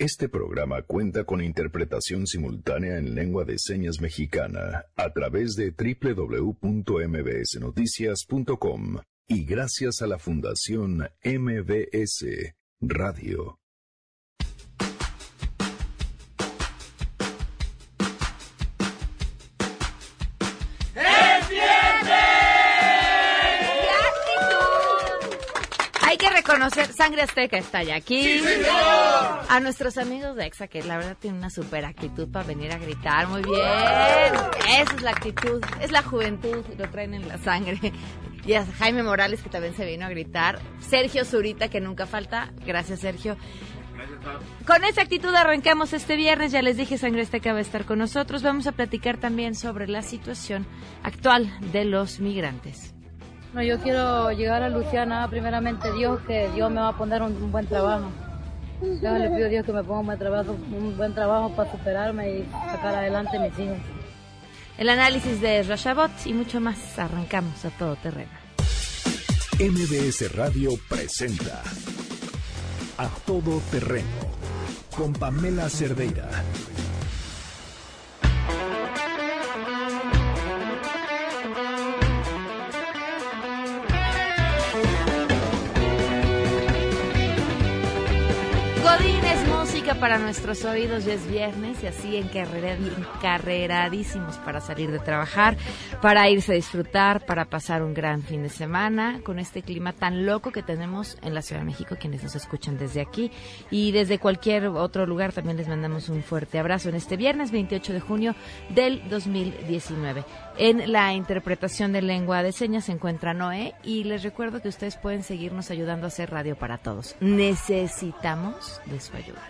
Este programa cuenta con interpretación simultánea en lengua de señas mexicana a través de www.mbsnoticias.com y gracias a la Fundación MBS Radio. Conocer Sangre Azteca está ya aquí. A nuestros amigos de EXA, que la verdad tienen una super actitud para venir a gritar. Muy bien. Esa es la actitud, es la juventud, lo traen en la sangre. Y a Jaime Morales, que también se vino a gritar. Sergio Zurita, que nunca falta. Gracias, Sergio. Con esa actitud arrancamos este viernes. Ya les dije, Sangre Azteca va a estar con nosotros. Vamos a platicar también sobre la situación actual de los migrantes. No, yo quiero llegar a Luciana, primeramente Dios, que Dios me va a poner un, buen trabajo. Yo le pido a Dios que me ponga un buen trabajo, un buen trabajo para superarme y sacar adelante mis hijos. El análisis de Rashabot y mucho más. Arrancamos a todo terreno. MBS Radio presenta A Todo Terreno con Pamela Cerdeira. Para nuestros oídos ya es viernes y así encarreradísimos para salir de trabajar, para irse a disfrutar, para pasar un gran fin de semana con este clima tan loco que tenemos en la Ciudad de México, quienes nos escuchan desde aquí y desde cualquier otro lugar también les mandamos un fuerte abrazo en este viernes 28 de junio del 2019. En la interpretación de lengua de señas se encuentra Noé y les recuerdo que ustedes pueden seguirnos ayudando a hacer radio para todos. Necesitamos de su ayuda.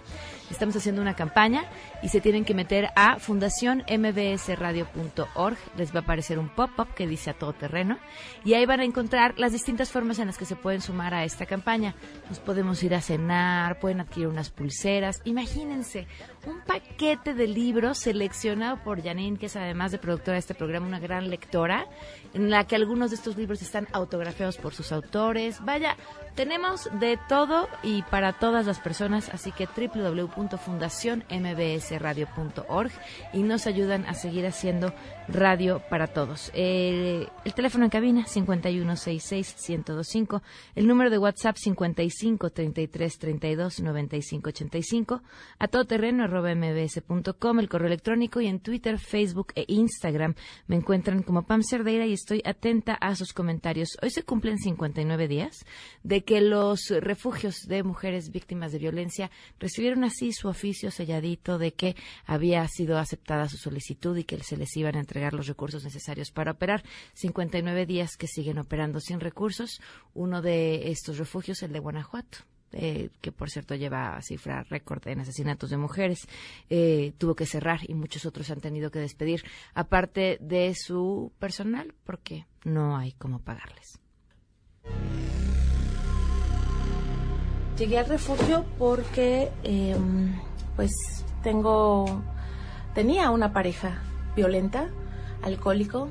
Estamos haciendo una campaña y se tienen que meter a fundacionmbsradio.org. Les va a aparecer un pop-up que dice a todo terreno y ahí van a encontrar las distintas formas en las que se pueden sumar a esta campaña. Nos podemos ir a cenar, pueden adquirir unas pulseras. Imagínense un paquete de libros seleccionado por Janine, que es además de productora de este programa, una gran lectora, en la que algunos de estos libros están autografiados por sus autores. Vaya, tenemos de todo y para todas las personas, así que www.fundacionmbsradio.org y nos ayudan a seguir haciendo radio para todos. el teléfono en cabina 5166-1025, el número de WhatsApp 5533329585, a todoterreno arroba mbs.com, el correo electrónico y en Twitter, Facebook e Instagram me encuentran como Pam Cerdeira y estoy atenta a sus comentarios. Hoy se cumplen 59 días de que los refugios de mujeres víctimas de violencia recibieron así su oficio selladito de que había sido aceptada su solicitud y que se les iban a entregar los recursos necesarios para operar. 59 días que siguen operando sin recursos. Uno de estos refugios, el de Guanajuato, eh, que por cierto lleva cifra récord en asesinatos de mujeres, eh, tuvo que cerrar y muchos otros han tenido que despedir, aparte de su personal, porque no hay cómo pagarles. Llegué al refugio porque, em, pues, tengo, tenía una pareja violenta, alcohólico,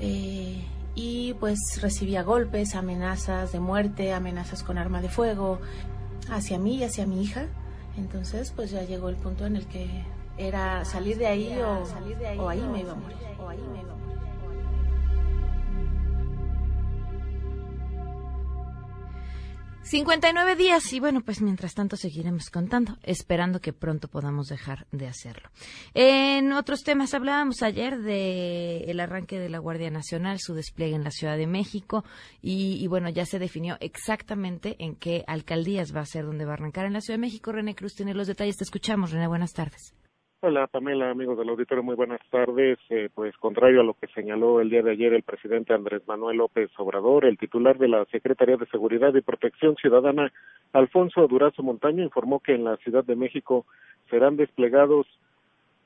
eh, y pues recibía golpes, amenazas de muerte, amenazas con arma de fuego hacia mí y hacia mi hija. Entonces, pues ya llegó el punto en el que era salir de ahí o, o ahí me iba a morir. 59 días y bueno, pues mientras tanto seguiremos contando, esperando que pronto podamos dejar de hacerlo. En otros temas hablábamos ayer de el arranque de la Guardia Nacional, su despliegue en la Ciudad de México y, bueno, ya se definió exactamente en qué alcaldías va a ser donde va a arrancar en la Ciudad de México. René Cruz tiene los detalles, te escuchamos. René, buenas tardes. Hola Pamela, amigos del auditorio, muy buenas tardes. Eh, pues contrario a lo que señaló el día de ayer el presidente Andrés Manuel López Obrador, el titular de la Secretaría de Seguridad y Protección Ciudadana, Alfonso Durazo Montaño, informó que en la Ciudad de México serán desplegados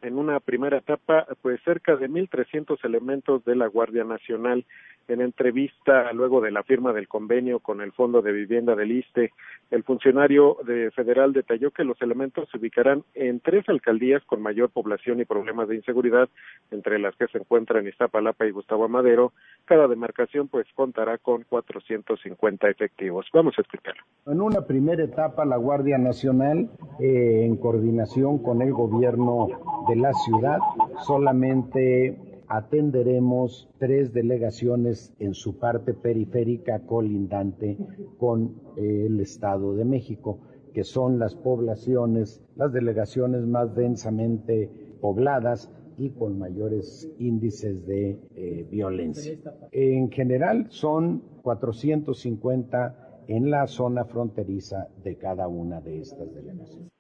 en una primera etapa pues cerca de 1.300 elementos de la Guardia Nacional. En entrevista luego de la firma del convenio con el Fondo de Vivienda del ISTE, el funcionario de federal detalló que los elementos se ubicarán en tres alcaldías con mayor población y problemas de inseguridad, entre las que se encuentran Iztapalapa y Gustavo Amadero. Cada demarcación pues contará con 450 efectivos. Vamos a explicarlo. En una primera etapa la Guardia Nacional eh, en coordinación con el gobierno de la ciudad solamente atenderemos tres delegaciones en su parte periférica colindante con el Estado de México, que son las poblaciones, las delegaciones más densamente pobladas y con mayores índices de eh, violencia. En general son 450 en la zona fronteriza de cada una de estas delegaciones.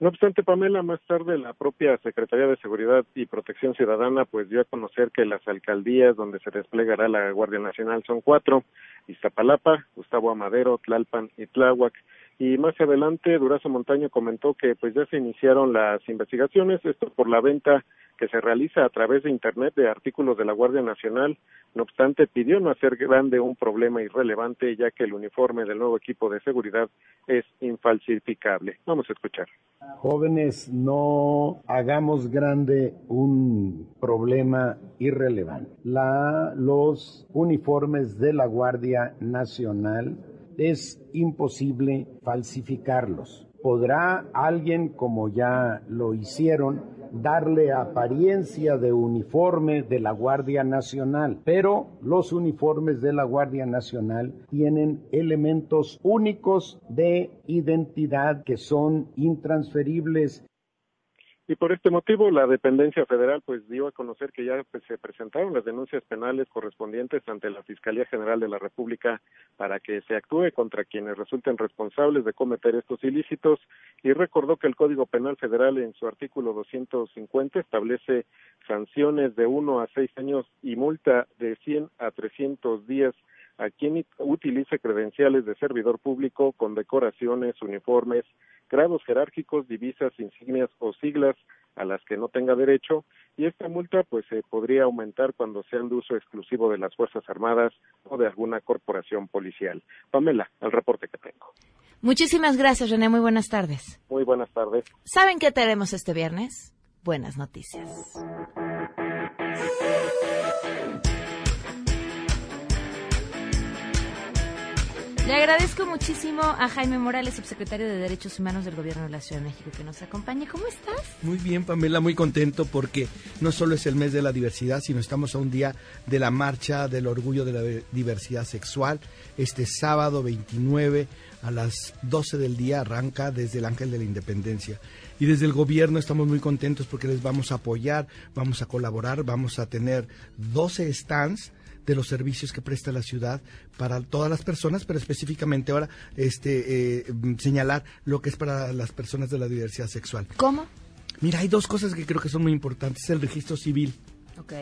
No obstante, Pamela, más tarde la propia Secretaría de Seguridad y Protección Ciudadana pues dio a conocer que las alcaldías donde se desplegará la Guardia Nacional son cuatro, Iztapalapa, Gustavo Amadero, Tlalpan y Tláhuac. Y más adelante, Durazo Montaño comentó que pues ya se iniciaron las investigaciones, esto por la venta que se realiza a través de Internet de artículos de la Guardia Nacional. No obstante, pidió no hacer grande un problema irrelevante, ya que el uniforme del nuevo equipo de seguridad es infalsificable. Vamos a escuchar. Jóvenes, no hagamos grande un problema irrelevante. La, los uniformes de la Guardia Nacional es imposible falsificarlos. ¿Podrá alguien, como ya lo hicieron, darle apariencia de uniforme de la Guardia Nacional, pero los uniformes de la Guardia Nacional tienen elementos únicos de identidad que son intransferibles y por este motivo, la dependencia federal pues dio a conocer que ya pues, se presentaron las denuncias penales correspondientes ante la Fiscalía General de la República para que se actúe contra quienes resulten responsables de cometer estos ilícitos. Y recordó que el Código Penal Federal en su artículo 250 establece sanciones de uno a seis años y multa de 100 a 300 días a quien utilice credenciales de servidor público con decoraciones, uniformes, grados jerárquicos, divisas, insignias o siglas a las que no tenga derecho y esta multa pues se podría aumentar cuando sean de uso exclusivo de las Fuerzas Armadas o de alguna corporación policial. Pamela, el reporte que tengo. Muchísimas gracias, René. Muy buenas tardes. Muy buenas tardes. ¿Saben qué tenemos este viernes? Buenas noticias. Le agradezco muchísimo a Jaime Morales, subsecretario de Derechos Humanos del Gobierno de la Ciudad de México, que nos acompañe. ¿Cómo estás? Muy bien, Pamela, muy contento porque no solo es el mes de la diversidad, sino estamos a un día de la marcha del orgullo de la diversidad sexual. Este sábado 29 a las 12 del día arranca desde el Ángel de la Independencia. Y desde el gobierno estamos muy contentos porque les vamos a apoyar, vamos a colaborar, vamos a tener 12 stands de los servicios que presta la ciudad para todas las personas, pero específicamente ahora este, eh, señalar lo que es para las personas de la diversidad sexual. ¿Cómo? Mira, hay dos cosas que creo que son muy importantes. El registro civil. Ok.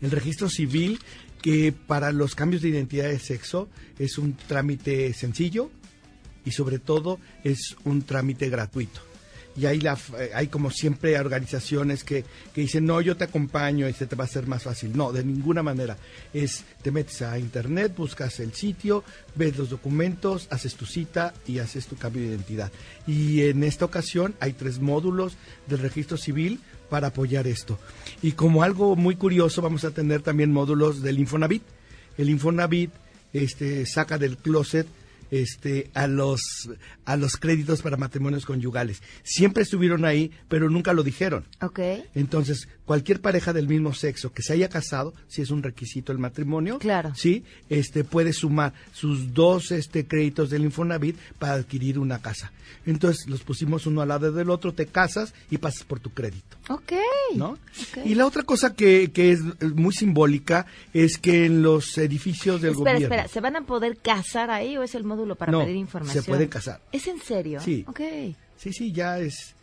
El registro civil que para los cambios de identidad de sexo es un trámite sencillo y sobre todo es un trámite gratuito y hay, la, eh, hay como siempre organizaciones que, que dicen, no, yo te acompaño y se te va a hacer más fácil. No, de ninguna manera. Es, te metes a internet, buscas el sitio, ves los documentos, haces tu cita y haces tu cambio de identidad. Y en esta ocasión hay tres módulos del registro civil para apoyar esto. Y como algo muy curioso, vamos a tener también módulos del Infonavit. El Infonavit este, saca del closet este, a los a los créditos para matrimonios conyugales. Siempre estuvieron ahí, pero nunca lo dijeron. Entonces, cualquier pareja del mismo sexo que se haya casado, si es un requisito el matrimonio, Claro. sí, este puede sumar sus dos este créditos del Infonavit para adquirir una casa. Entonces, los pusimos uno al lado del otro, te casas y pasas por tu crédito. Ok. ¿no? Y la otra cosa que, que es muy simbólica es que en los edificios del espera, gobierno... espera, ¿se van a poder casar ahí o es el módulo para No, pedir información? se pueden casar. ¿Es en serio? Sí. Ok. Sí, sí, ya es...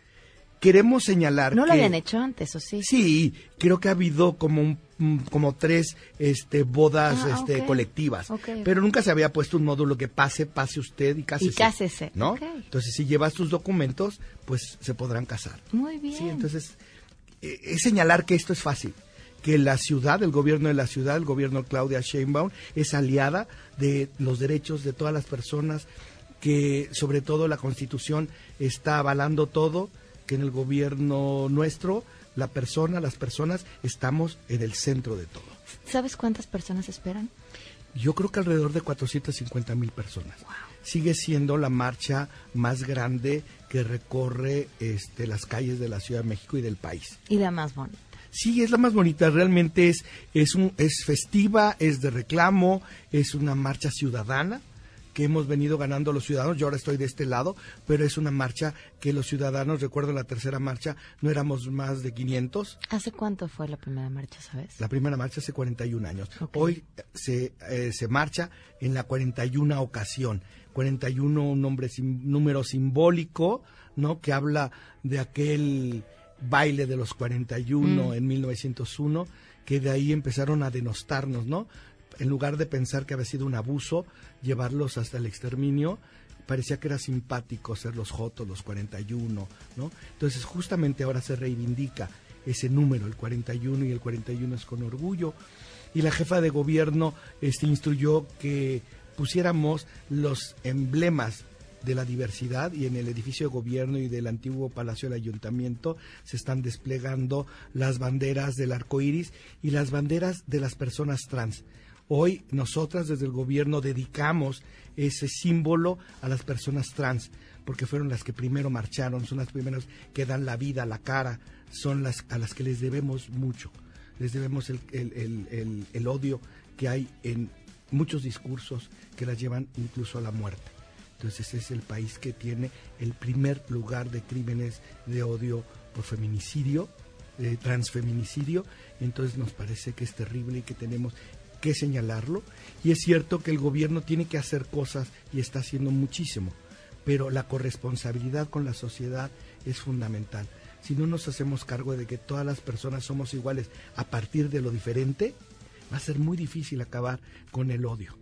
Queremos señalar No lo habían hecho antes, ¿o sí? Sí, creo que ha habido como un- como tres este bodas Ah, este colectivas, Ok, ok. pero nunca se había puesto un módulo que pase, pase usted y cásese. Y cásese, ¿no? Entonces, si llevas tus documentos, pues se podrán casar. Muy bien. Sí, entonces eh, es señalar que esto es fácil que la ciudad, el gobierno de la ciudad, el gobierno de Claudia Sheinbaum, es aliada de los derechos de todas las personas, que sobre todo la Constitución está avalando todo, que en el gobierno nuestro, la persona, las personas, estamos en el centro de todo. ¿Sabes cuántas personas esperan? Yo creo que alrededor de 450 mil personas. Sigue siendo la marcha más grande que recorre este, las calles de la Ciudad de México y del país. Y la más bonita. Sí, es la más bonita. Realmente es, es, un, es festiva, es de reclamo, es una marcha ciudadana que hemos venido ganando los ciudadanos. Yo ahora estoy de este lado, pero es una marcha que los ciudadanos, recuerdo la tercera marcha, no éramos más de 500. ¿Hace cuánto fue la primera marcha, sabes? La primera marcha hace 41 años. Hoy se, eh, se marcha en la 41 ocasión. 41, un nombre, número simbólico, ¿no? Que habla de aquel baile de los 41 mm. en 1901, que de ahí empezaron a denostarnos, ¿no? En lugar de pensar que había sido un abuso, llevarlos hasta el exterminio, parecía que era simpático ser los Jotos, los 41, ¿no? Entonces justamente ahora se reivindica ese número, el 41, y el 41 es con orgullo. Y la jefa de gobierno este, instruyó que pusiéramos los emblemas de la diversidad y en el edificio de gobierno y del antiguo Palacio del Ayuntamiento se están desplegando las banderas del arco iris y las banderas de las personas trans. Hoy nosotras desde el gobierno dedicamos ese símbolo a las personas trans, porque fueron las que primero marcharon, son las primeras que dan la vida, la cara, son las a las que les debemos mucho, les debemos el, el, el odio que hay en muchos discursos que las llevan incluso a la muerte. Entonces es el país que tiene el primer lugar de crímenes de odio por feminicidio, transfeminicidio. Entonces nos parece que es terrible y que tenemos que señalarlo. Y es cierto que el gobierno tiene que hacer cosas y está haciendo muchísimo, pero la corresponsabilidad con la sociedad es fundamental. Si no nos hacemos cargo de que todas las personas somos iguales a partir de lo diferente, va a ser muy difícil acabar con el odio.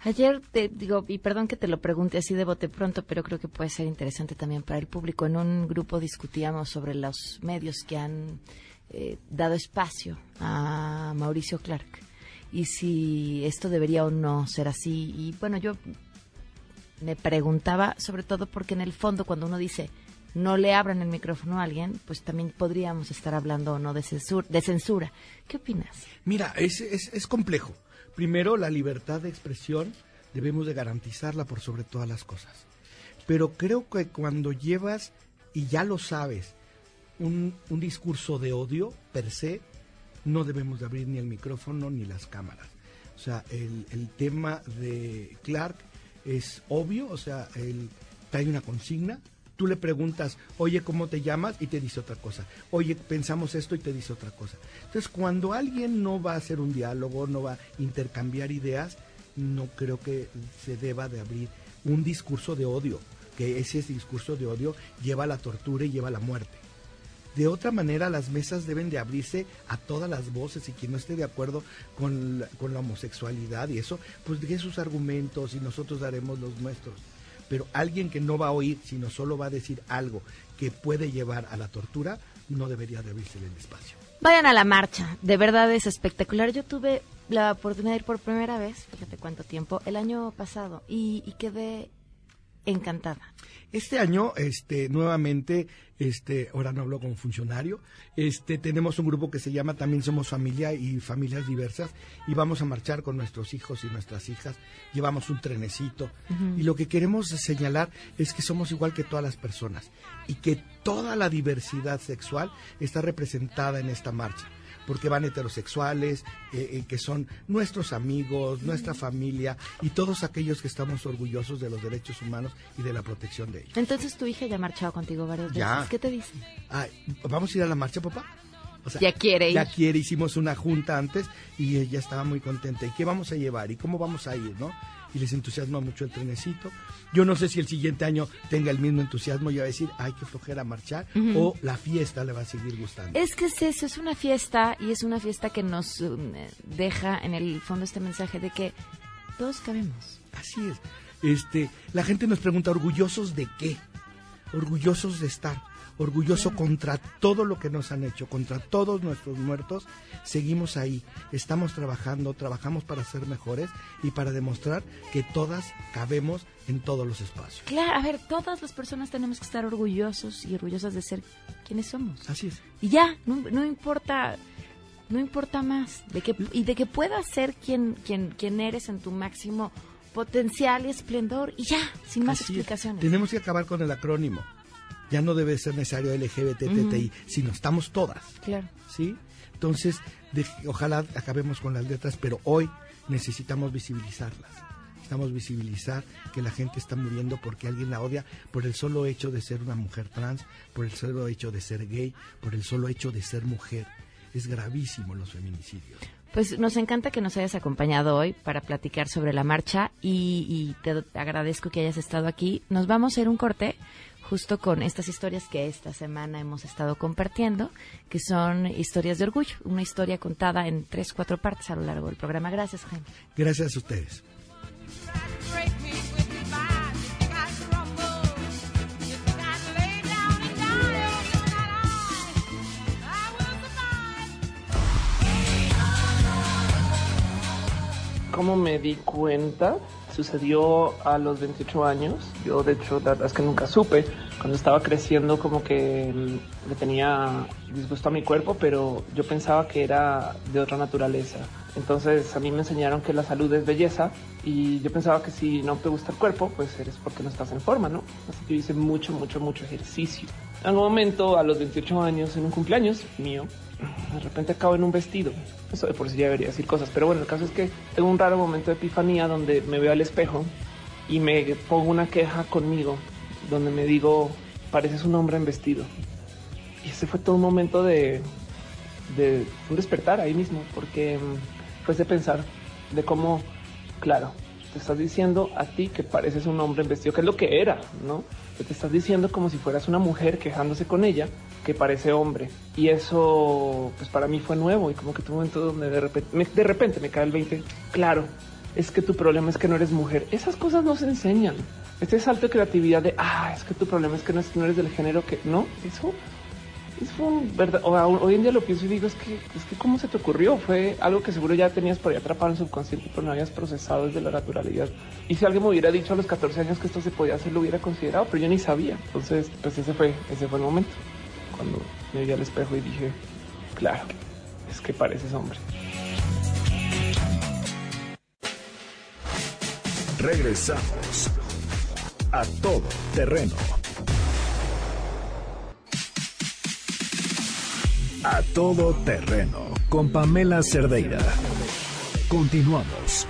Ayer te digo, y perdón que te lo pregunte así de bote pronto, pero creo que puede ser interesante también para el público. En un grupo discutíamos sobre los medios que han eh, dado espacio a Mauricio Clark y si esto debería o no ser así. Y bueno, yo me preguntaba, sobre todo porque en el fondo cuando uno dice no le abran el micrófono a alguien, pues también podríamos estar hablando o no de, censura, de censura. ¿Qué opinas? Mira, es, es, es complejo. Primero, la libertad de expresión debemos de garantizarla por sobre todas las cosas. Pero creo que cuando llevas, y ya lo sabes, un, un discurso de odio per se, no debemos de abrir ni el micrófono ni las cámaras. O sea, el, el tema de Clark es obvio, o sea, él trae una consigna, tú le preguntas, oye, ¿cómo te llamas? Y te dice otra cosa. Oye, pensamos esto y te dice otra cosa. Entonces, cuando alguien no va a hacer un diálogo, no va a intercambiar ideas, no creo que se deba de abrir un discurso de odio, que ese discurso de odio lleva a la tortura y lleva a la muerte. De otra manera, las mesas deben de abrirse a todas las voces y quien no esté de acuerdo con la, con la homosexualidad y eso, pues dé sus argumentos y nosotros daremos los nuestros pero alguien que no va a oír, sino solo va a decir algo que puede llevar a la tortura, no debería de abrirse el espacio. Vayan a la marcha, de verdad es espectacular. Yo tuve la oportunidad de ir por primera vez, fíjate cuánto tiempo, el año pasado, y quedé encantada. Este año, este, nuevamente, este, ahora no hablo como funcionario, este, tenemos un grupo que se llama También Somos Familia y Familias Diversas y vamos a marchar con nuestros hijos y nuestras hijas, llevamos un trenecito. Y lo que queremos señalar es que somos igual que todas las personas y que toda la diversidad sexual está representada en esta marcha porque van heterosexuales, eh, eh, que son nuestros amigos, nuestra familia y todos aquellos que estamos orgullosos de los derechos humanos y de la protección de ellos. Entonces tu hija ya ha marchado contigo varias veces. ¿Qué te dice? ¿Vamos a ir a la marcha, papá? ya quiere ir. Ya quiere, hicimos una junta antes y ella estaba muy contenta. ¿Y qué vamos a llevar? ¿Y cómo vamos a ir? ¿no? Y les entusiasma mucho el trenecito. Yo no sé si el siguiente año tenga el mismo entusiasmo y va a decir, hay que flojera marchar, o la fiesta le va a seguir gustando. Es que es eso, es una fiesta y es una fiesta que nos um, deja en el fondo este mensaje de que todos cabemos. Así es. Este, la gente nos pregunta, ¿orgullosos de qué? Orgullosos de estar orgulloso contra todo lo que nos han hecho, contra todos nuestros muertos, seguimos ahí, estamos trabajando, trabajamos para ser mejores y para demostrar que todas cabemos en todos los espacios. Claro, a ver, todas las personas tenemos que estar orgullosos y orgullosas de ser quienes somos. Así es. Y ya, no, no importa no importa más de que y de que puedas ser quien quien quien eres en tu máximo potencial y esplendor y ya, sin más explicaciones. Tenemos que acabar con el acrónimo. Ya no debe ser necesario LGBTTI, sino estamos todas. Claro. ¿Sí? Entonces, ojalá acabemos con las letras, pero hoy necesitamos visibilizarlas. Necesitamos visibilizar que la gente está muriendo porque alguien la odia por el solo hecho de ser una mujer trans, por el solo hecho de ser gay, por el solo hecho de ser mujer. Es gravísimo los feminicidios. Pues nos encanta que nos hayas acompañado hoy para platicar sobre la marcha y, te agradezco que hayas estado aquí. Nos vamos a hacer un corte justo con estas historias que esta semana hemos estado compartiendo, que son historias de orgullo, una historia contada en tres, cuatro partes a lo largo del programa. Gracias, Jaime. Gracias a ustedes. 'Cómo me di cuenta? Sucedió a los 28 años. Yo, de hecho, la verdad es que nunca supe. Cuando estaba creciendo, como que mm, le tenía disgusto a mi cuerpo, pero yo pensaba que era de otra naturaleza. Entonces a mí me enseñaron que la salud es belleza y yo pensaba que si no te gusta el cuerpo, pues eres porque no estás en forma, ¿no? Así que hice mucho, mucho, mucho ejercicio. En algún momento, a los 28 años, en un cumpleaños mío, de repente acabo en un vestido. Eso de por sí ya debería decir cosas, pero bueno, el caso es que tengo un raro momento de epifanía donde me veo al espejo y me pongo una queja conmigo, donde me digo, pareces un hombre en vestido. Y ese fue todo un momento de, de un despertar ahí mismo, porque mm, fue de pensar de cómo, claro, te estás diciendo a ti que pareces un hombre en vestido, que es lo que era, ¿no? Te estás diciendo como si fueras una mujer quejándose con ella que parece hombre. Y eso, pues para mí fue nuevo y como que tuve un momento donde de repente me, de repente me cae el 20. Claro, es que tu problema es que no eres mujer. Esas cosas no se enseñan. Este salto de creatividad de, ah, es que tu problema es que no, no eres del género que no, eso es un verdad. Hoy en día lo pienso y digo, es que, es que, ¿cómo se te ocurrió? Fue algo que seguro ya tenías por ahí atrapado en el subconsciente, pero no habías procesado desde la naturalidad. Y si alguien me hubiera dicho a los 14 años que esto se podía hacer, lo hubiera considerado, pero yo ni sabía. Entonces, pues ese fue, ese fue el momento cuando me vi al espejo y dije, claro, es que pareces hombre. Regresamos a todo terreno. A todo terreno con Pamela Cerdeira. Continuamos.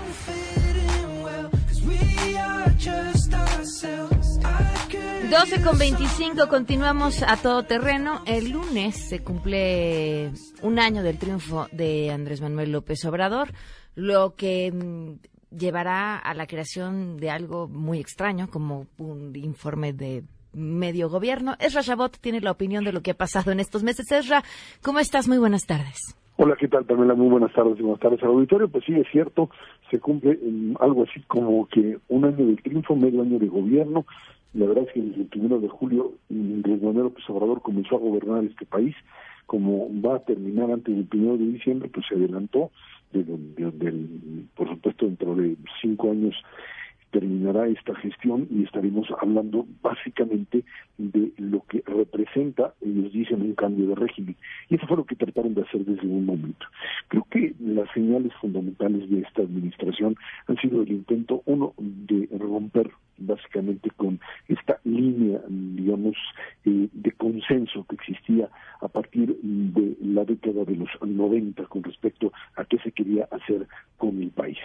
12 con 25, continuamos a todo terreno. El lunes se cumple un año del triunfo de Andrés Manuel López Obrador, lo que mm, llevará a la creación de algo muy extraño, como un informe de medio gobierno. Esra Chabot tiene la opinión de lo que ha pasado en estos meses. Esra, ¿cómo estás? Muy buenas tardes. Hola, ¿qué tal, Pamela? Muy buenas tardes y buenas tardes al auditorio. Pues sí, es cierto, se cumple algo así como que un año del triunfo, medio año de gobierno. La verdad es que el primero de julio, Andrés Manuel López Obrador comenzó a gobernar este país. Como va a terminar antes del primero de diciembre, pues se adelantó, por supuesto, dentro de cinco años terminará esta gestión y estaremos hablando básicamente de lo que representa, ellos dicen, un cambio de régimen. Y eso fue lo que trataron de hacer desde un momento. Creo que las señales fundamentales de esta administración han sido el intento, uno, de romper básicamente con esta línea, digamos, eh, de consenso que existía a partir de la década de los 90 con respecto a qué se quería hacer con el país.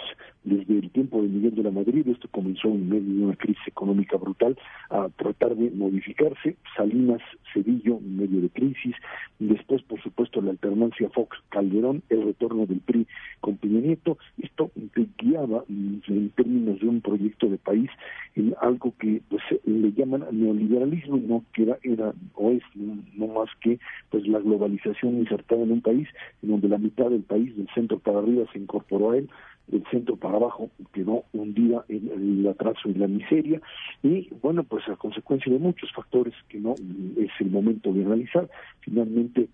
Desde el tiempo de Miguel de la Madrid, esto comenzó en medio de una crisis económica brutal a tratar de modificarse. Salinas, Cedillo, en medio de crisis. Después, por supuesto, la alternancia Fox-Calderón, el retorno del PRI con Peña Nieto. Esto guiaba en términos de un proyecto de país en algo que pues le llaman neoliberalismo, no que era, era o es no más que pues la globalización insertada en un país en donde la mitad del país del centro para arriba se incorporó a él del centro para abajo quedó hundida en el atraso y la miseria. Y bueno pues a consecuencia de muchos factores que no es el momento de analizar finalmente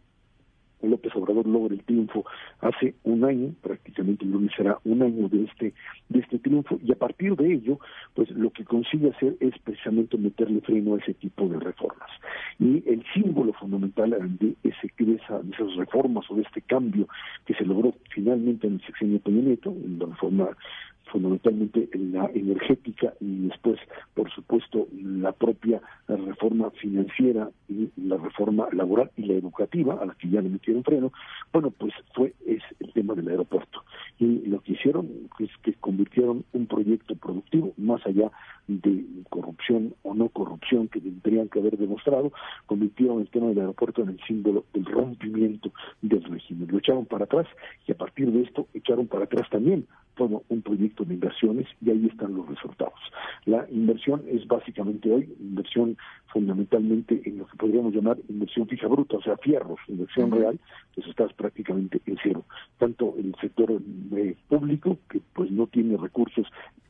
López Obrador logra el triunfo hace un año, prácticamente el lunes será un año de este, de este triunfo, y a partir de ello, pues lo que consigue hacer es precisamente meterle freno a ese tipo de reformas. Y el símbolo fundamental de, ese, de, esas reformas o de este cambio que se logró finalmente en el sexenio Peña en la reforma fundamentalmente la energética y después, por supuesto, la propia reforma financiera y la reforma laboral y la educativa, a la que ya le metieron freno, bueno, pues fue es el tema del aeropuerto. Y lo que hicieron es que convirtieron un proyecto productivo, más allá de corrupción o no corrupción que tendrían que haber demostrado, convirtieron el tema del aeropuerto en el símbolo del rompimiento del régimen. Lo echaron para atrás y a partir de esto echaron para atrás también todo un proyecto de inversiones y ahí están los resultados. La inversión es básicamente hoy inversión fundamentalmente en lo que podríamos llamar inversión fija bruta, o sea, fierros, inversión real, pues estás prácticamente en cero. Tanto el sector eh, público, que pues no tiene recursos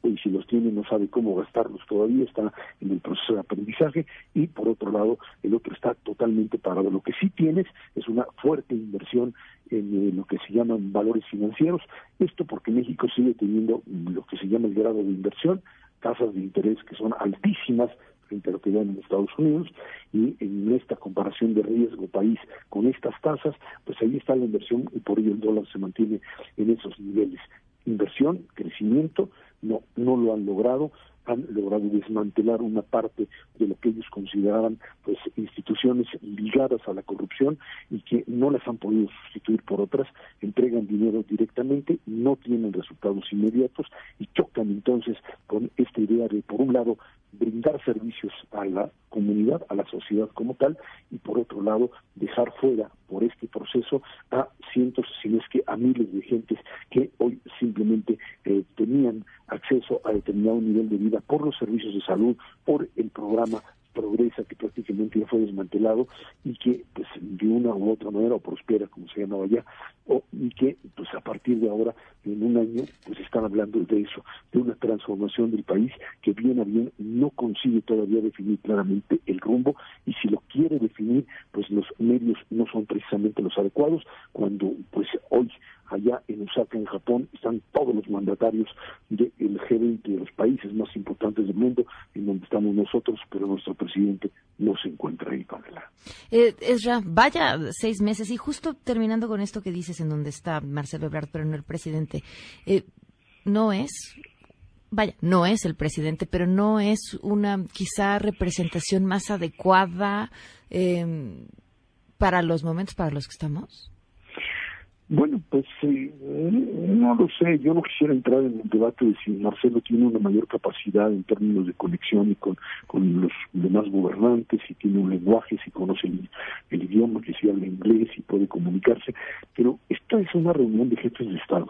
y si los tiene no sabe cómo gastarlos todavía, está en el proceso de aprendizaje, y por otro lado, el otro está totalmente parado. Lo que sí tienes es una fuerte inversión en lo que se llaman valores financieros, esto porque México sigue teniendo lo que se llama el grado de inversión, tasas de interés que son altísimas frente a lo que dan en Estados Unidos y en esta comparación de riesgo país con estas tasas, pues ahí está la inversión y por ello el dólar se mantiene en esos niveles. Inversión, crecimiento, no, no lo han logrado, han logrado desmantelar una parte de lo que ellos consideraban pues instituciones ligadas a la corrupción y que no las han podido sustituir por otras, entregan dinero directamente, no tienen resultados inmediatos y chocan entonces con esta idea de por un lado brindar servicios a la comunidad, a la sociedad como tal, y por otro lado, dejar fuera por este proceso a cientos, si no es que a miles de gentes que hoy simplemente eh, tenían acceso a determinado nivel de vida por los servicios de salud, por el programa progresa, que prácticamente ya fue desmantelado y que pues de una u otra manera o prospera como se llamaba ya y que pues a partir de ahora en un año pues están hablando de eso de una transformación del país que bien a bien no consigue todavía definir claramente el rumbo y si lo quiere definir pues los medios no son precisamente los adecuados cuando pues hoy allá en Osaka, en Japón, están todos los mandatarios del G20 de los países más importantes del mundo, en donde estamos nosotros, pero nuestro presidente no se encuentra ahí, Pamela. Eh, Esra, vaya seis meses, y justo terminando con esto que dices, en donde está Marcelo Ebrard, pero no el presidente, eh, no es vaya, no es el presidente, pero no es una quizá representación más adecuada eh, para los momentos para los que estamos? Bueno, pues eh, no lo sé, yo no quisiera entrar en el debate de si Marcelo tiene una mayor capacidad en términos de conexión y con, con los demás gobernantes, si tiene un lenguaje, si conoce el, idioma, que si habla inglés y puede comunicarse, pero esta es una reunión de jefes de Estado.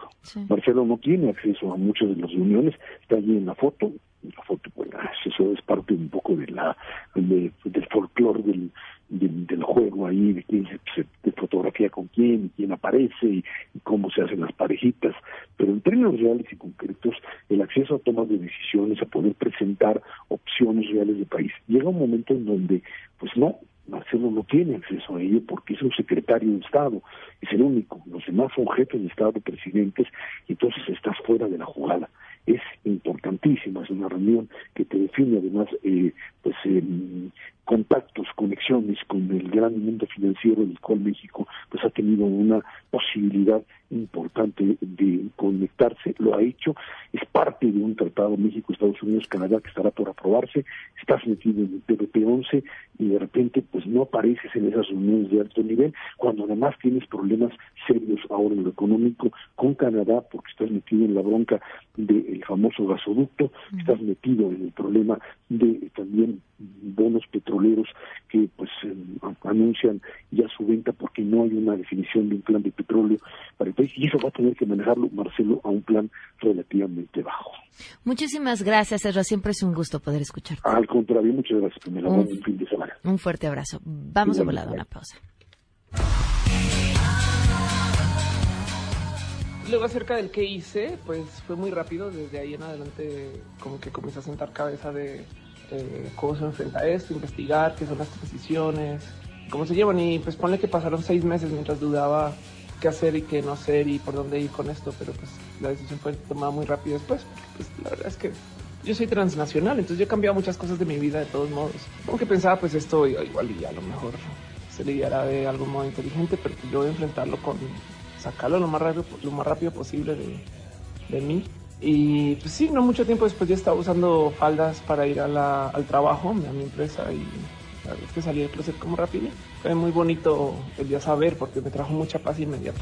Marcelo no tiene acceso a muchas de las reuniones, está allí en la foto, la foto, pues eso es parte un poco de la del folclore del del, juego ahí, de quién se, fotografía con quién, y quién aparece y, cómo se hacen las parejitas. Pero en términos reales y concretos, el acceso a tomas de decisiones, a poder presentar opciones reales de país, llega un momento en donde, pues no, Marcelo no tiene acceso a ello porque es un secretario de Estado, es el único. Los demás son jefes de Estado, presidentes, y entonces estás fuera de la jugada. Es importantísima, es una reunión que te define además eh, pues eh, contactos, conexiones con el gran mundo financiero del cual México pues ha tenido una posibilidad importante de conectarse, lo ha hecho, es parte de un tratado México, Estados Unidos, Canadá que estará por aprobarse, estás metido en el TPP-11 y de repente pues no apareces en esas reuniones de alto nivel, cuando además tienes problemas serios ahora en lo económico con Canadá porque estás metido en la bronca famoso gasoducto, estás metido en el problema de también bonos petroleros que pues eh, anuncian ya su venta porque no hay una definición de un plan de petróleo para el país y eso va a tener que manejarlo Marcelo a un plan relativamente bajo. Muchísimas gracias, Ezra. Siempre es un gusto poder escucharte. Al contrario, muchas gracias. Un, fin de semana. Un fuerte abrazo. Vamos a volar una pausa. Luego acerca del que hice, pues fue muy rápido. Desde ahí en adelante como que comencé a sentar cabeza de eh, cómo se enfrenta esto, investigar qué son las transiciones, cómo se llevan. Y pues ponle que pasaron seis meses mientras dudaba qué hacer y qué no hacer y por dónde ir con esto, pero pues la decisión fue tomada muy rápido después. Pues la verdad es que yo soy transnacional, entonces yo he cambiado muchas cosas de mi vida de todos modos. Como que pensaba, pues esto igual y a lo mejor se lidiará de algún modo inteligente, pero yo voy a enfrentarlo con sacarlo lo más rápido, lo más rápido posible de, de mí. Y pues sí, no mucho tiempo después ya estaba usando faldas para ir a al trabajo, a mi empresa y la es que salí del closet como rápido. Fue muy bonito el día saber porque me trajo mucha paz inmediata.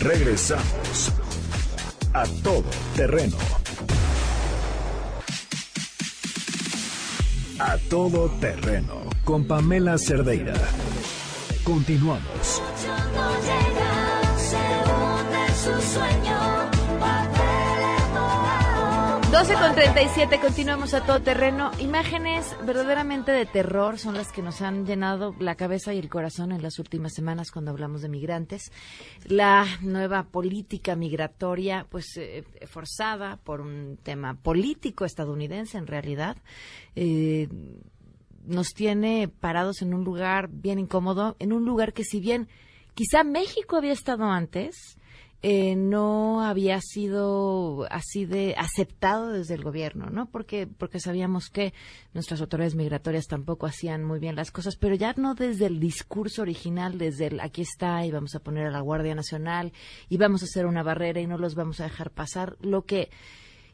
Regresamos a todo terreno. A todo terreno con Pamela Cerdeira. Continuamos. 12 con 37, continuamos a todo terreno. Imágenes verdaderamente de terror son las que nos han llenado la cabeza y el corazón en las últimas semanas cuando hablamos de migrantes. La nueva política migratoria, pues eh, forzada por un tema político estadounidense en realidad, eh, nos tiene parados en un lugar bien incómodo, en un lugar que si bien quizá México había estado antes, eh, no había sido así de aceptado desde el gobierno, ¿no? Porque porque sabíamos que nuestras autoridades migratorias tampoco hacían muy bien las cosas, pero ya no desde el discurso original, desde el aquí está y vamos a poner a la Guardia Nacional y vamos a hacer una barrera y no los vamos a dejar pasar, lo que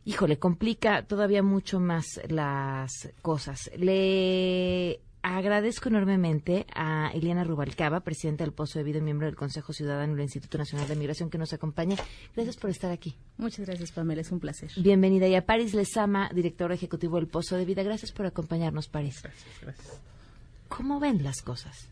híjole, complica todavía mucho más las cosas. Le agradezco enormemente a Eliana Rubalcaba, presidenta del Pozo de Vida y miembro del Consejo Ciudadano del Instituto Nacional de Migración, que nos acompaña. Gracias por estar aquí. Muchas gracias, Pamela. Es un placer. Bienvenida. Y a Paris Lezama, director ejecutivo del Pozo de Vida. Gracias por acompañarnos, Paris. Gracias, gracias. ¿Cómo ven las cosas?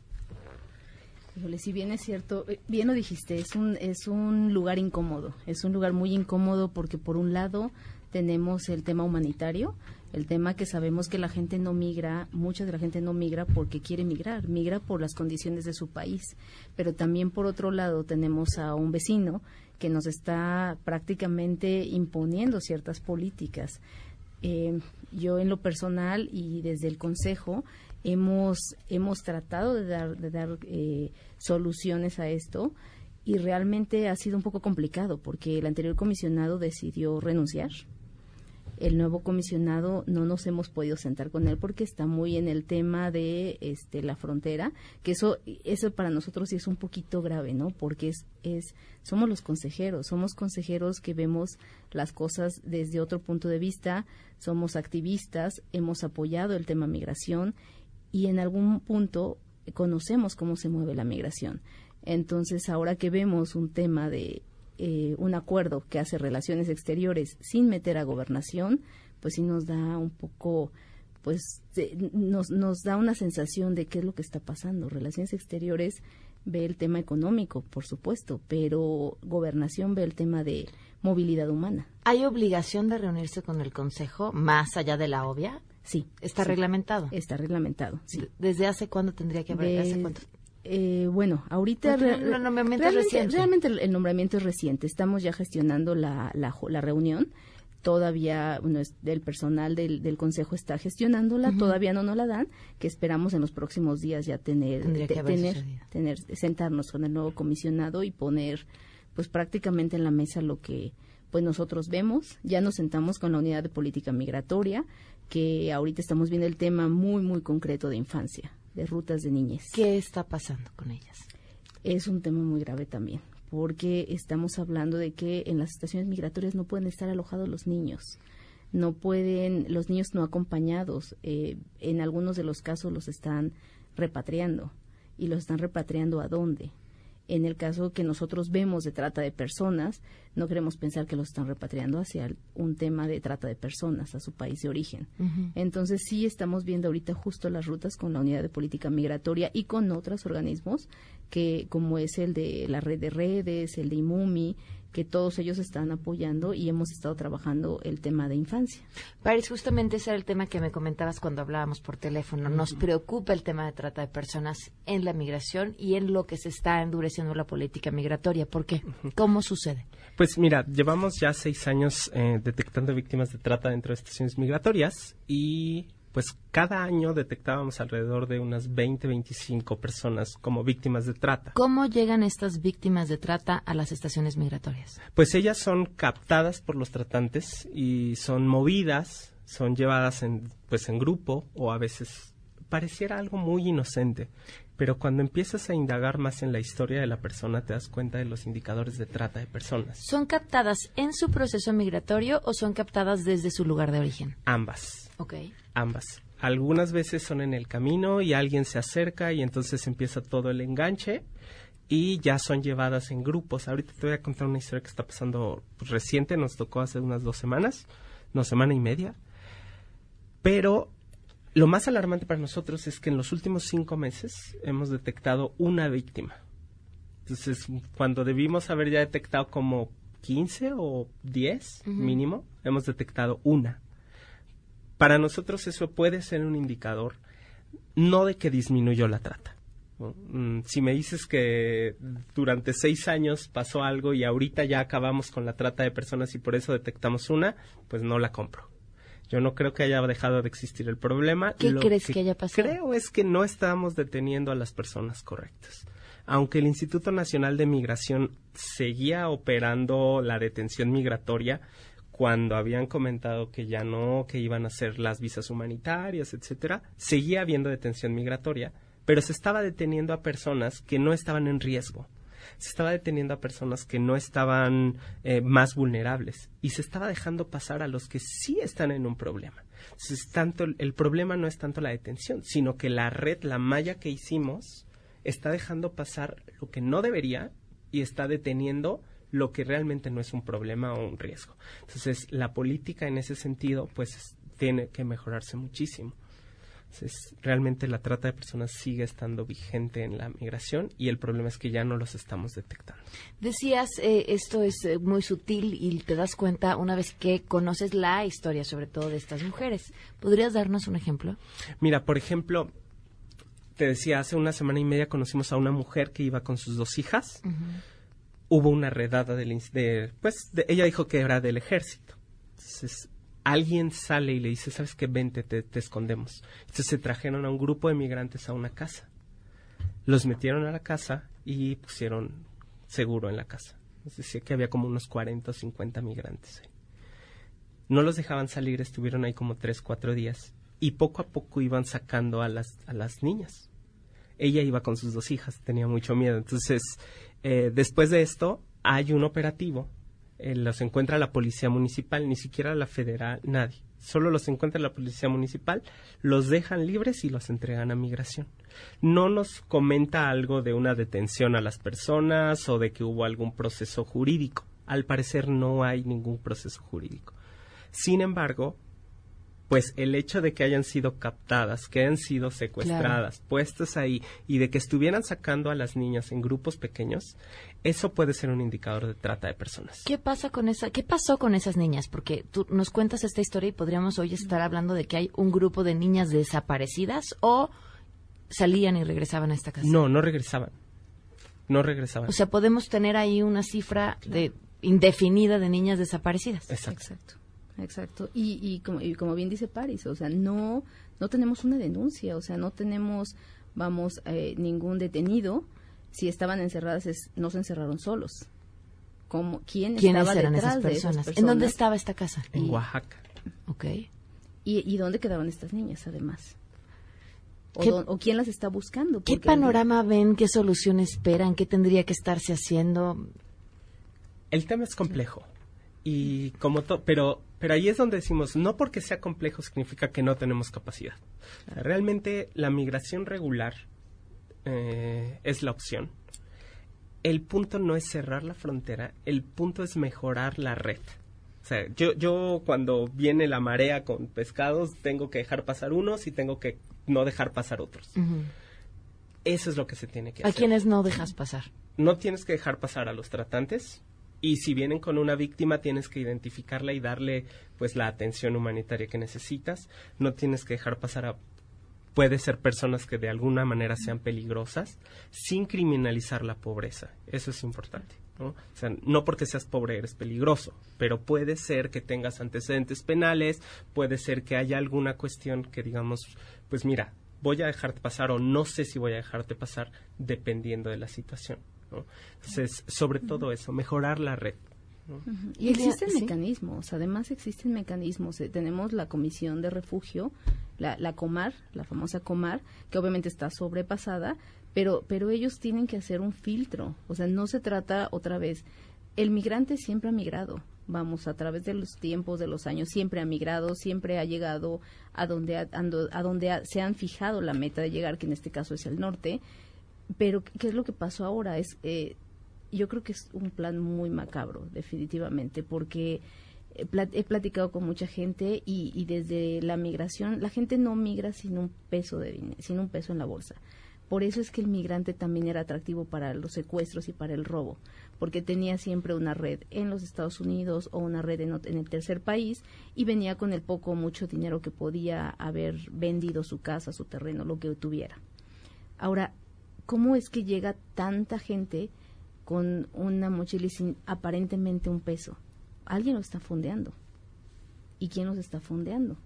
Híjole, si bien es cierto, eh, bien lo dijiste, es un, es un lugar incómodo. Es un lugar muy incómodo porque, por un lado, tenemos el tema humanitario, el tema que sabemos que la gente no migra, mucha de la gente no migra porque quiere migrar, migra por las condiciones de su país, pero también por otro lado tenemos a un vecino que nos está prácticamente imponiendo ciertas políticas. Eh, yo en lo personal y desde el Consejo hemos, hemos tratado de dar, de dar eh, soluciones a esto y realmente ha sido un poco complicado porque el anterior comisionado decidió renunciar el nuevo comisionado no nos hemos podido sentar con él porque está muy en el tema de este la frontera que eso eso para nosotros sí es un poquito grave no porque es es somos los consejeros somos consejeros que vemos las cosas desde otro punto de vista somos activistas hemos apoyado el tema migración y en algún punto conocemos cómo se mueve la migración. Entonces ahora que vemos un tema de eh, un acuerdo que hace relaciones exteriores sin meter a gobernación, pues sí nos da un poco, pues nos, nos da una sensación de qué es lo que está pasando. Relaciones exteriores ve el tema económico, por supuesto, pero gobernación ve el tema de movilidad humana. ¿Hay obligación de reunirse con el Consejo más allá de la obvia? Sí. ¿Está reglamentado? Está reglamentado, sí. ¿Desde hace cuándo tendría que haber? Eh, bueno, ahorita realmente, el nombramiento es reciente. Estamos ya gestionando la, la, reunión. Todavía, bueno, del personal del, del consejo está gestionándola. Todavía no nos la dan. Que esperamos en los próximos días ya tener, tener, tener, sentarnos con el nuevo comisionado y poner, pues prácticamente en la mesa lo que, pues nosotros vemos. Ya nos sentamos con la unidad de política migratoria, que ahorita estamos viendo el tema muy, muy concreto de infancia de rutas de niñez. ¿Qué está pasando con ellas? Es un tema muy grave también, porque estamos hablando de que en las estaciones migratorias no pueden estar alojados los niños, no pueden, los niños no acompañados, eh, en algunos de los casos los están repatriando. ¿Y los están repatriando a dónde? En el caso que nosotros vemos de trata de personas, no queremos pensar que los están repatriando hacia un tema de trata de personas a su país de origen. Entonces sí estamos viendo ahorita justo las rutas con la Unidad de Política Migratoria y con otros organismos que como es el de la red de redes, el de IMUMI, que todos ellos están apoyando y hemos estado trabajando el tema de infancia. Paris, justamente ese era el tema que me comentabas cuando hablábamos por teléfono. Nos preocupa el tema de trata de personas en la migración y en lo que se está endureciendo la política migratoria. ¿Por qué? ¿Cómo sucede? Pues mira, llevamos ya seis años eh, detectando víctimas de trata dentro de estaciones migratorias y pues cada año detectábamos alrededor de unas 20, 25 personas como víctimas de trata. ¿Cómo llegan estas víctimas de trata a las estaciones migratorias? Pues ellas son captadas por los tratantes y son movidas, son llevadas en, pues en grupo o a veces pareciera algo muy inocente, pero cuando empiezas a indagar más en la historia de la persona te das cuenta de los indicadores de trata de personas. ¿Son captadas en su proceso migratorio o son captadas desde su lugar de origen? Ambas. Ok. Ambas. Algunas veces son en el camino y alguien se acerca y entonces empieza todo el enganche y ya son llevadas en grupos. Ahorita te voy a contar una historia que está pasando reciente, nos tocó hace unas dos semanas, no semana y media. Pero lo más alarmante para nosotros es que en los últimos cinco meses hemos detectado una víctima. Entonces, cuando debimos haber ya detectado como 15 o 10 Ujú. mínimo, hemos detectado una. Para nosotros eso puede ser un indicador no de que disminuyó la trata. ¿no? Mm, Si me dices que durante seis años pasó algo y ahorita ya acabamos con la trata de personas y por eso detectamos una, pues no la compro. Yo no creo que haya dejado de existir el problema. ¿Qué Lo crees que haya pasado? Creo es que no estamos deteniendo a las personas correctas. Aunque el Instituto Nacional de Migración seguía operando la detención migratoria cuando habían comentado que ya no, que iban a hacer las visas humanitarias, etcétera, seguía habiendo detención migratoria, pero se estaba deteniendo a personas que no estaban en riesgo. Se estaba deteniendo a personas que no estaban eh, más vulnerables y se estaba dejando pasar a los que sí están en un problema. Entonces, tanto el, el problema no es tanto la detención, sino que la red, la malla que hicimos, está dejando pasar lo que no debería y está deteniendo lo que realmente no es un problema o un riesgo. Entonces, la política en ese sentido, pues, es- tiene que mejorarse muchísimo. Entonces, realmente la trata de personas sigue estando vigente en la migración y el problema es que ya no los estamos detectando. Decías, eh, esto es eh, muy sutil y te das cuenta una vez que conoces la historia, sobre todo de estas mujeres. ¿Podrías darnos un ejemplo? Mira, por ejemplo, te decía, hace una semana y media conocimos a una mujer que iba con sus dos hijas. Hubo una redada del, de, pues, ella dijo que era del ejército. Entonces, alguien sale y le dice, ¿sabes qué? Vente, te, te escondemos. Entonces se trajeron a un grupo de migrantes a una casa. Los metieron a la casa y pusieron seguro en la casa. Es decir, que había como unos 40 o 50 migrantes ahí. No los dejaban salir, estuvieron ahí como tres, cuatro días y poco a poco iban sacando a las, a las niñas. Ella iba con sus dos hijas, tenía mucho miedo. Entonces, eh, después de esto, hay un operativo. eh, los encuentra la policía municipal, ni siquiera la federal, nadie. Solo los encuentra la policía municipal, los dejan libres y los entregan a migración. No nos comenta algo de una detención a las personas o de que hubo algún proceso jurídico. Al parecer no hay ningún proceso jurídico. Sin embargo, pues el hecho de que hayan sido captadas, que hayan sido secuestradas, puestas ahí y de que estuvieran sacando a las niñas en grupos pequeños, eso puede ser un indicador de trata de personas. ¿Qué pasa con esa, qué pasó con esas niñas? Porque tú nos cuentas esta historia y podríamos hoy estar hablando de que hay un grupo de niñas desaparecidas o salían y regresaban a esta casa. No, no regresaban. No regresaban. O sea, podemos tener ahí una cifra de indefinida de niñas desaparecidas. Exacto. Exacto. Y, y, como, y como bien dice Paris, o sea, no, no tenemos una denuncia, o sea, no tenemos, vamos, eh, ningún detenido. Si estaban encerradas, es, no se encerraron solos. ¿Cómo, ¿Quién ¿Quiénes estaba eran detrás esas de personas? esas personas? ¿En dónde estaba esta casa? En Oaxaca. Ok. ¿Y, y dónde quedaban estas niñas, además? ¿O, ¿Qué- dó- o quién las está buscando? ¿Qué panorama ven? ¿Qué solución esperan? ¿Qué tendría que estarse haciendo? El tema es complejo. Y como to- pero pero ahí es donde decimos, no porque sea complejo significa que no tenemos capacidad. Realmente la migración regular eh, es la opción. El punto no es cerrar la frontera, el punto es mejorar la red. O sea, yo, yo cuando viene la marea con pescados tengo que dejar pasar unos y tengo que no dejar pasar otros. Eso es lo que se tiene que ¿A hacer. quiénes no dejas pasar? No tienes que dejar pasar a los tratantes Y si vienen con una víctima, tienes que identificarla y darle pues la atención humanitaria que necesitas. No tienes que dejar pasar a puede ser personas que de alguna manera sean peligrosas sin criminalizar la pobreza. Eso es importante. ¿no? O sea, no porque seas pobre eres peligroso, pero puede ser que tengas antecedentes penales, puede ser que haya alguna cuestión que digamos, pues mira, voy a dejarte pasar o no sé si voy a dejarte pasar dependiendo de la situación. Entonces, sobre todo eso, mejorar la red. Y existen mecanismos, además existen mecanismos. Eh, tenemos la Comisión de Refugio, la, la Comar, la famosa Comar, que obviamente está sobrepasada, pero, pero ellos tienen que hacer un filtro. O sea, no se trata otra vez. El migrante siempre ha migrado, vamos, a través de los tiempos, de los años, siempre ha migrado, siempre ha llegado a donde, a, donde se han fijado la meta de llegar, que en este caso es el norte, pero, ¿qué es lo que pasó ahora? Es, eh, yo creo que es un plan muy macabro, definitivamente, porque he platicado con mucha gente y, desde la migración, la gente no migra sin un peso de sin un peso en la bolsa. Por eso es que el migrante también era atractivo para los secuestros y para el robo, porque tenía siempre una red en los Estados Unidos o una red en, en el tercer país y venía con el poco o mucho dinero que podía haber vendido su casa, su terreno, lo que tuviera. Ahora, ¿cómo es que llega tanta gente con una mochila y sin aparentemente un peso? Alguien lo está fondeando. ¿Y quién los está fondeando?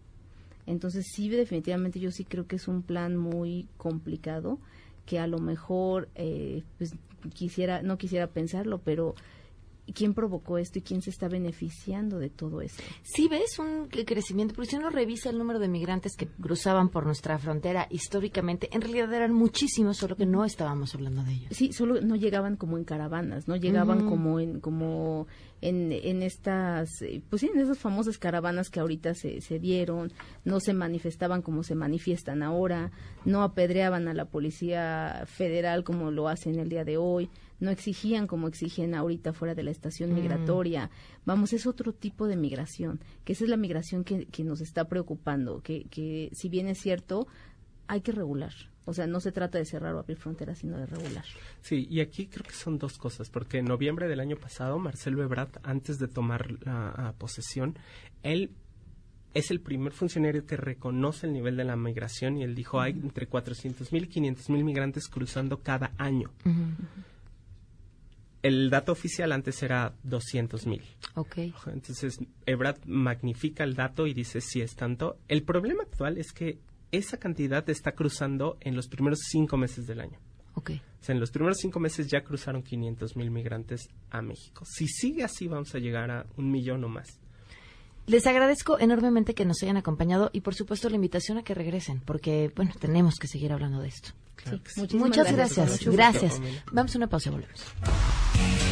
Entonces sí, definitivamente yo sí creo que es un plan muy complicado que a lo mejor eh, pues quisiera no quisiera pensarlo, pero quién provocó esto y quién se está beneficiando de todo esto. Sí, ves un crecimiento, porque si uno revisa el número de migrantes que cruzaban por nuestra frontera históricamente, en realidad eran muchísimos, solo que no estábamos hablando de ellos. Sí, solo no llegaban como en caravanas, no llegaban como en como en, en estas, eh, pues sí, en esas famosas caravanas que ahorita se, se dieron, no se manifestaban como se manifiestan ahora, no apedreaban a la policía federal como lo hacen el día de hoy, no exigían como exigen ahorita fuera de la estación mm. migratoria. Vamos, es otro tipo de migración, que esa es la migración que, que nos está preocupando, que, que si bien es cierto, hay que regular. O sea, no se trata de cerrar o abrir fronteras, sino de regular. Sí, y aquí creo que son dos cosas, porque en noviembre del año pasado, Marcelo Ebrard, antes de tomar la posesión, él es el primer funcionario que reconoce el nivel de la migración y él dijo, hay entre 400 mil y 500 mil migrantes cruzando cada año el dato oficial antes era 200 mil. Ok. Entonces, Ebrad magnifica el dato y dice si es tanto. El problema actual es que esa cantidad está cruzando en los primeros cinco meses del año. Ok. O sea, en los primeros cinco meses ya cruzaron 500 mil migrantes a México. Si sigue así, vamos a llegar a un millón o más. Les agradezco enormemente que nos hayan acompañado y por supuesto la invitación a que regresen, porque bueno, tenemos que seguir hablando de esto. Muchas gracias. Gracias. Vamos a una pausa y volvemos.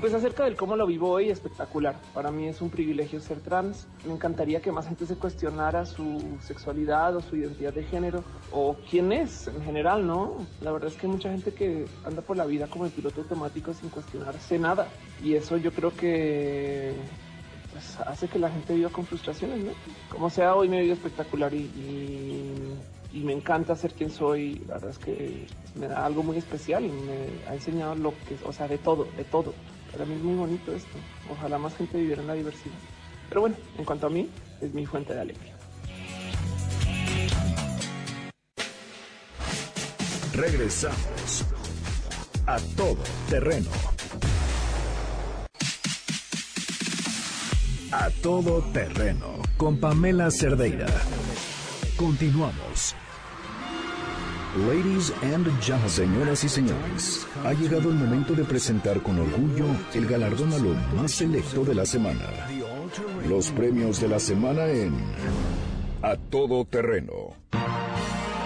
Pues acerca del cómo lo vivo hoy, espectacular. Para mí es un privilegio ser trans. Me encantaría que más gente se cuestionara su sexualidad o su identidad de género o quién es en general, ¿no? La verdad es que hay mucha gente que anda por la vida como el piloto automático sin cuestionarse nada. Y eso yo creo que pues, hace que la gente viva con frustraciones, ¿no? Como sea, hoy me vivo espectacular y, me encanta ser quien soy. La verdad es que me da algo muy especial y me ha enseñado lo que, o sea, de todo, de todo. Para mí es muy bonito esto. Ojalá más gente viviera en la diversidad. Pero bueno, en cuanto a mí, es mi fuente de alegría. Regresamos a todo terreno. A todo terreno con Pamela Cerdeira. Continuamos. Ladies and gentlemen, señoras y señores, ha llegado el momento de presentar con orgullo el galardón a lo más selecto de la semana. Los premios de la semana en A Todo Terreno.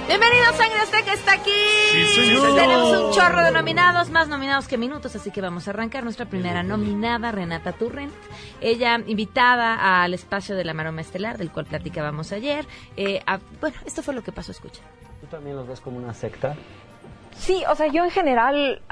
Bienvenidos, Sangre Azteca está aquí. Tenemos un chorro de nominados, más nominados que minutos, así que vamos a arrancar nuestra primera nominada, Renata Turrent. Ella invitada al espacio de la Maroma Estelar, del cual platicábamos ayer. Eh, bueno, esto fue lo que pasó, escucha. ¿Tú también los ves como una secta? Sí, o sea, yo en general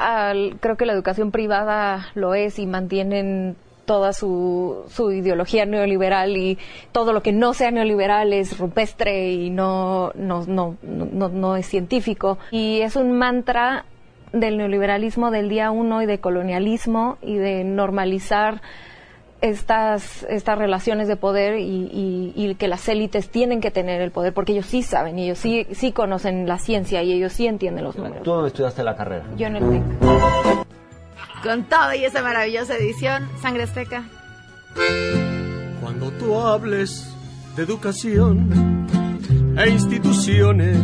creo que la educación privada lo es y mantienen toda su, su ideología neoliberal y todo lo que no sea neoliberal es rupestre y no, no, no, no, no es científico. Y es un mantra del neoliberalismo del día uno y de colonialismo y de normalizar estas, estas relaciones de poder y, y, que las élites tienen que tener el poder porque ellos sí saben y ellos sí, sí conocen la ciencia y ellos sí entienden los números. ¿Tú dónde estudiaste la carrera? Yo en el TEC. Con todo y esa maravillosa edición, Sangre Azteca. Cuando tú hables de educación e instituciones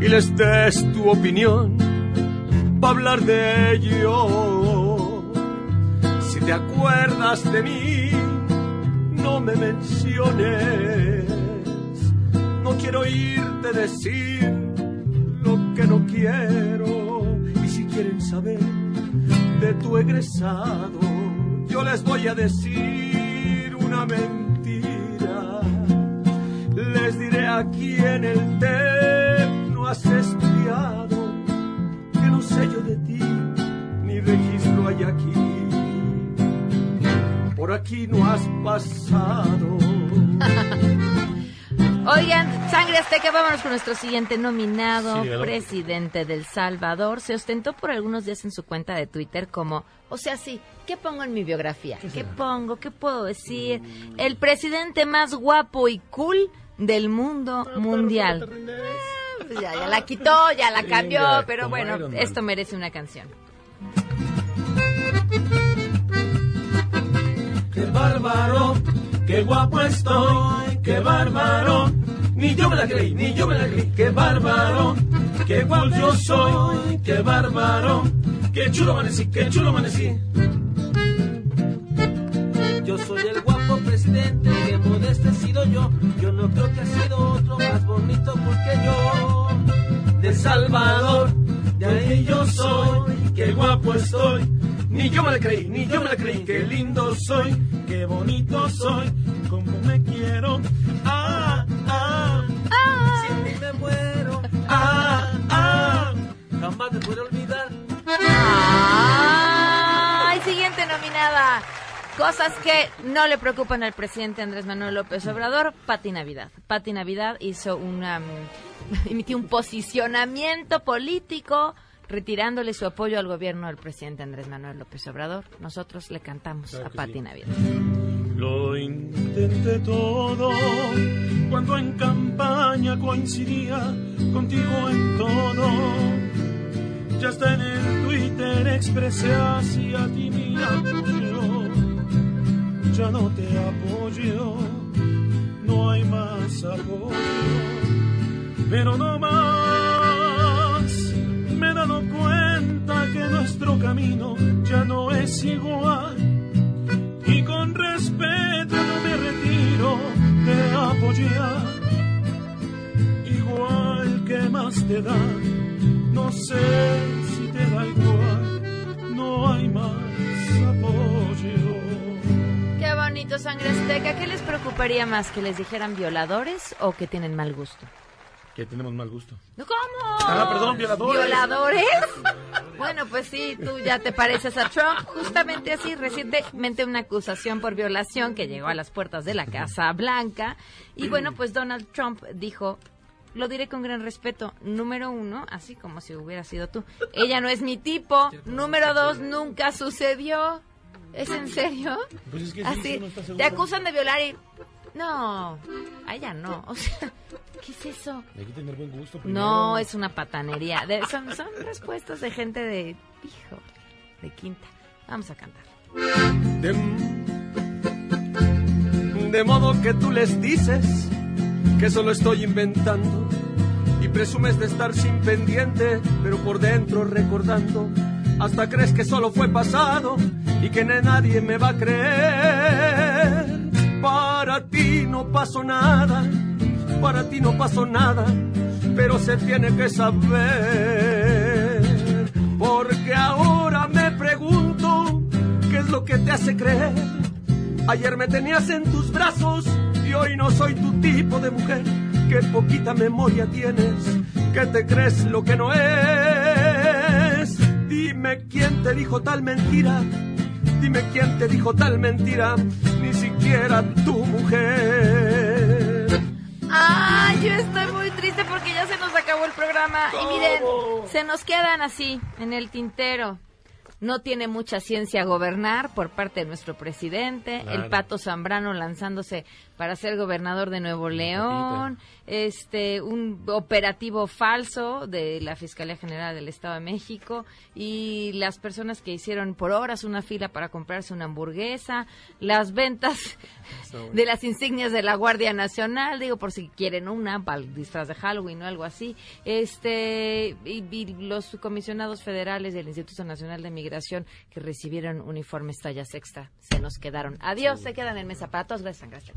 y les des tu opinión para hablar de ello. Te acuerdas de mí, no me menciones. No quiero oírte decir lo que no quiero. Y si quieren saber de tu egresado, yo les voy a decir una mentira. Les diré aquí en el TEC no has estudiado, que no sé yo de ti, ni registro hay aquí. Por aquí no has pasado. Oigan, Sangre Azteca, vámonos con nuestro siguiente nominado, presidente del Salvador. Se ostentó por algunos días en su cuenta de Twitter como, o sea, sí, ¿qué pongo en mi biografía? ¿Qué, pongo? ¿Qué puedo decir? El presidente más guapo y cool del mundo mundial. Eh, pues ya, ya la quitó, ya la cambió, pero bueno, esto merece una canción. ¡Qué bárbaro! ¡Qué guapo estoy! ¡Qué bárbaro! Ni yo me la creí, ni yo me la creí. ¡Qué bárbaro! ¡Qué guapo yo soy! ¡Qué bárbaro! ¡Qué chulo amanecí! ¡Qué chulo amanecí! Yo soy el guapo presidente, que modesto he sido yo. Yo no creo que ha sido otro más bonito porque yo. De Salvador, de ahí yo soy, qué guapo estoy. Ni yo me la creí, ni yo me la creí, qué lindo soy, qué bonito soy, como me quiero. Ah, ah, ah. Si me muero, ah, ah, jamás me puedo olvidar. ¡Ay! Siguiente nominada. Cosas que no le preocupan al presidente Andrés Manuel López Obrador, Pati Navidad. Pati Navidad hizo una, emitió un posicionamiento político retirándole su apoyo al gobierno del presidente Andrés Manuel López Obrador. Nosotros le cantamos a Pati Navidad. Lo intenté todo cuando en campaña coincidía contigo en todo. Ya está en el Twitter expresé hacia ti mi apoyo. Ya no te apoyo, no hay más apoyo, pero no más me he dado cuenta que nuestro camino ya no es igual. Y con respeto no me retiro de apoyar. Igual que más te da, no sé si te da igual, no hay más apoyo. Qué bonito, sangre azteca. ¿Qué les preocuparía más? ¿Que les dijeran violadores o que tienen mal gusto? Que tenemos mal gusto. ¿Cómo? Ah, perdón, violadores. ¿Violadores? Bueno, pues sí, tú ya te pareces a Trump. Justamente así, recientemente una acusación por violación que llegó a las puertas de la Casa Blanca. Y bueno, pues Donald Trump dijo, lo diré con gran respeto. Número uno, así como si hubiera sido tú. Ella no es mi tipo. Número dos, nunca sucedió. ¿Es en serio? Pues es que sí, Así, no te acusan de violar y... No, a ella no. O sea, ¿qué es eso? Hay que tener buen gusto. primero. No, es una patanería. De- son, son respuestas de gente de... Hijo, de quinta. Vamos a cantar. De, de modo que tú les dices que solo estoy inventando y presumes de estar sin pendiente, pero por dentro recordando. Hasta crees que solo fue pasado y que na- nadie me va a creer. Para ti no pasó nada, para ti no pasó nada, pero se tiene que saber. Porque ahora me pregunto qué es lo que te hace creer. Ayer me tenías en tus brazos y hoy no soy tu tipo de mujer. Qué poquita memoria tienes, que te crees lo que no es. Dime quién te dijo tal mentira. Dime quién te dijo tal mentira, ni siquiera tu mujer. Ay, yo estoy muy triste porque ya se nos acabó el programa y miren, se nos quedan así en el tintero. No tiene mucha ciencia gobernar por parte de nuestro presidente, Claro. el Pato Zambrano lanzándose para ser gobernador de Nuevo León, este un operativo falso de la Fiscalía General del Estado de México y las personas que hicieron por horas una fila para comprarse una hamburguesa, las ventas de las insignias de la Guardia Nacional, digo por si quieren una para el disfraz de Halloween o algo así, este y, y los comisionados federales del Instituto Nacional de Migración que recibieron uniformes tallas extra se nos quedaron. Adiós, se quedan en mesa para todos. Gracias, Gracias.